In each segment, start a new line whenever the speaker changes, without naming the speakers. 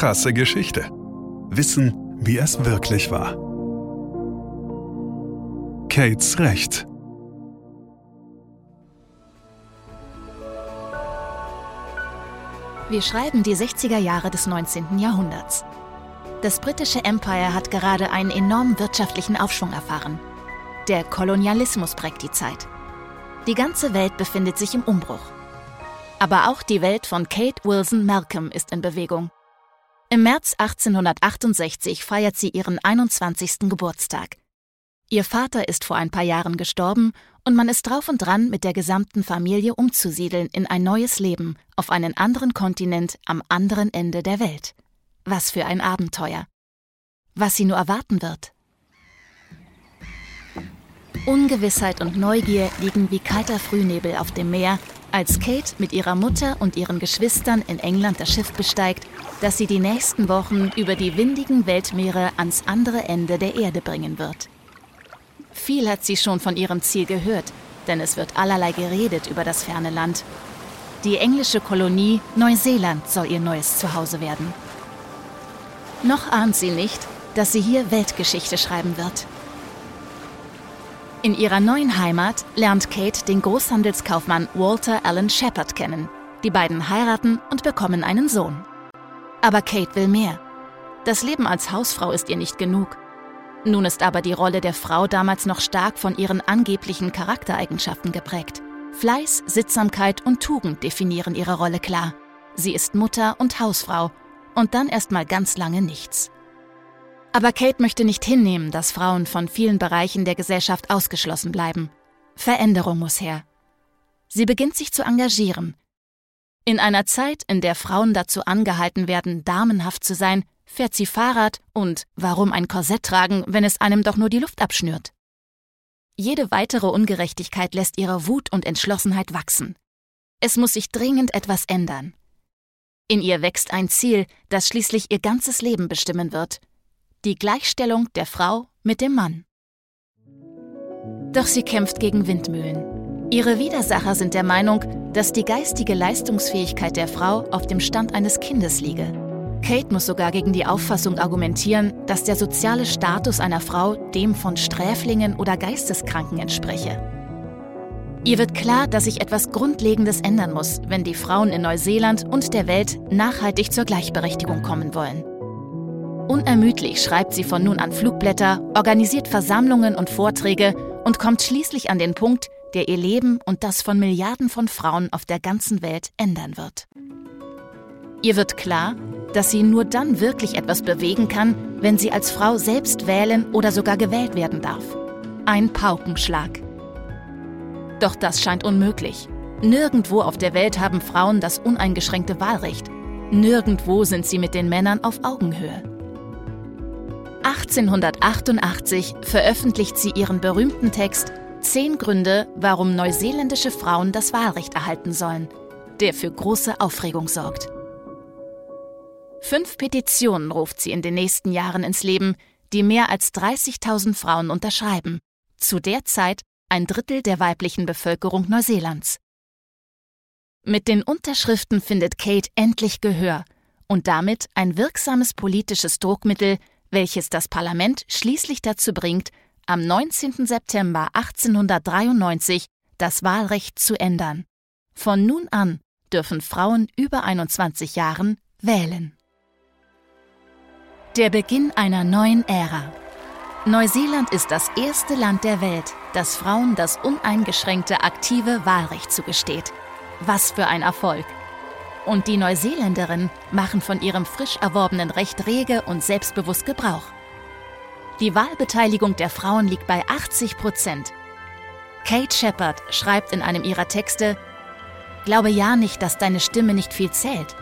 krasse Geschichte. Wissen, wie es wirklich war. Kates Recht.
Wir schreiben die 60er Jahre des 19. Jahrhunderts. Das britische Empire hat gerade einen enormen wirtschaftlichen Aufschwung erfahren. Der Kolonialismus prägt die Zeit. Die ganze Welt befindet sich im Umbruch. Aber auch die Welt von Kate Wilson Malcolm ist in Bewegung. Im März 1868 feiert sie ihren 21. Geburtstag. Ihr Vater ist vor ein paar Jahren gestorben und man ist drauf und dran, mit der gesamten Familie umzusiedeln in ein neues Leben auf einen anderen Kontinent am anderen Ende der Welt. Was für ein Abenteuer. Was sie nur erwarten wird. Ungewissheit und Neugier liegen wie kalter Frühnebel auf dem Meer, als Kate mit ihrer Mutter und ihren Geschwistern in England das Schiff besteigt, das sie die nächsten Wochen über die windigen Weltmeere ans andere Ende der Erde bringen wird. Viel hat sie schon von ihrem Ziel gehört, denn es wird allerlei geredet über das ferne Land. Die englische Kolonie Neuseeland soll ihr neues Zuhause werden. Noch ahnt sie nicht, dass sie hier Weltgeschichte schreiben wird. In ihrer neuen Heimat lernt Kate den Großhandelskaufmann Walter Allen Shepard kennen. Die beiden heiraten und bekommen einen Sohn. Aber Kate will mehr. Das Leben als Hausfrau ist ihr nicht genug. Nun ist aber die Rolle der Frau damals noch stark von ihren angeblichen Charaktereigenschaften geprägt. Fleiß, Sittsamkeit und Tugend definieren ihre Rolle klar. Sie ist Mutter und Hausfrau und dann erstmal ganz lange nichts. Aber Kate möchte nicht hinnehmen, dass Frauen von vielen Bereichen der Gesellschaft ausgeschlossen bleiben. Veränderung muss her. Sie beginnt sich zu engagieren. In einer Zeit, in der Frauen dazu angehalten werden, damenhaft zu sein, fährt sie Fahrrad und warum ein Korsett tragen, wenn es einem doch nur die Luft abschnürt? Jede weitere Ungerechtigkeit lässt ihre Wut und Entschlossenheit wachsen. Es muss sich dringend etwas ändern. In ihr wächst ein Ziel, das schließlich ihr ganzes Leben bestimmen wird. Die Gleichstellung der Frau mit dem Mann. Doch sie kämpft gegen Windmühlen. Ihre Widersacher sind der Meinung, dass die geistige Leistungsfähigkeit der Frau auf dem Stand eines Kindes liege. Kate muss sogar gegen die Auffassung argumentieren, dass der soziale Status einer Frau dem von Sträflingen oder Geisteskranken entspreche. Ihr wird klar, dass sich etwas Grundlegendes ändern muss, wenn die Frauen in Neuseeland und der Welt nachhaltig zur Gleichberechtigung kommen wollen. Unermüdlich schreibt sie von nun an Flugblätter, organisiert Versammlungen und Vorträge und kommt schließlich an den Punkt, der ihr Leben und das von Milliarden von Frauen auf der ganzen Welt ändern wird. Ihr wird klar, dass sie nur dann wirklich etwas bewegen kann, wenn sie als Frau selbst wählen oder sogar gewählt werden darf. Ein Paukenschlag. Doch das scheint unmöglich. Nirgendwo auf der Welt haben Frauen das uneingeschränkte Wahlrecht. Nirgendwo sind sie mit den Männern auf Augenhöhe. 1888 veröffentlicht sie ihren berühmten Text Zehn Gründe, warum neuseeländische Frauen das Wahlrecht erhalten sollen, der für große Aufregung sorgt. Fünf Petitionen ruft sie in den nächsten Jahren ins Leben, die mehr als 30.000 Frauen unterschreiben. Zu der Zeit ein Drittel der weiblichen Bevölkerung Neuseelands. Mit den Unterschriften findet Kate endlich Gehör und damit ein wirksames politisches Druckmittel, welches das Parlament schließlich dazu bringt, am 19. September 1893 das Wahlrecht zu ändern. Von nun an dürfen Frauen über 21 Jahren wählen. Der Beginn einer neuen Ära. Neuseeland ist das erste Land der Welt, das Frauen das uneingeschränkte aktive Wahlrecht zugesteht. Was für ein Erfolg! Und die Neuseeländerinnen machen von ihrem frisch erworbenen Recht rege und selbstbewusst Gebrauch. Die Wahlbeteiligung der Frauen liegt bei 80 Prozent. Kate Shepard schreibt in einem ihrer Texte, Glaube ja nicht, dass deine Stimme nicht viel zählt.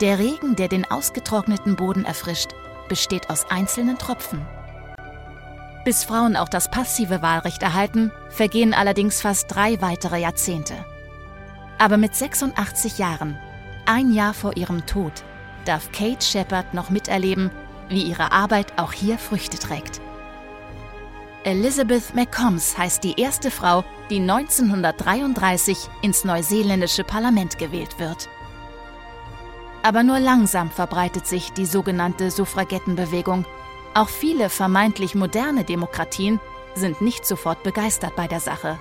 Der Regen, der den ausgetrockneten Boden erfrischt, besteht aus einzelnen Tropfen. Bis Frauen auch das passive Wahlrecht erhalten, vergehen allerdings fast drei weitere Jahrzehnte. Aber mit 86 Jahren, ein Jahr vor ihrem Tod, darf Kate Shepard noch miterleben, wie ihre Arbeit auch hier Früchte trägt. Elizabeth McCombs heißt die erste Frau, die 1933 ins neuseeländische Parlament gewählt wird. Aber nur langsam verbreitet sich die sogenannte Suffragettenbewegung. Auch viele vermeintlich moderne Demokratien sind nicht sofort begeistert bei der Sache.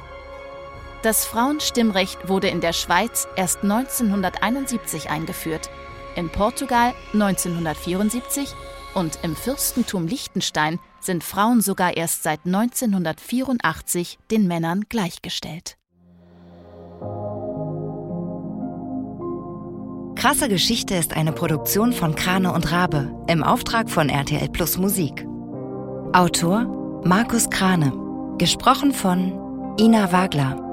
Das Frauenstimmrecht wurde in der Schweiz erst 1971 eingeführt, in Portugal 1974 und im Fürstentum Liechtenstein sind Frauen sogar erst seit 1984 den Männern gleichgestellt.
Krasse Geschichte ist eine Produktion von Krane und Rabe im Auftrag von RTL Plus Musik. Autor Markus Krane. Gesprochen von Ina Wagler.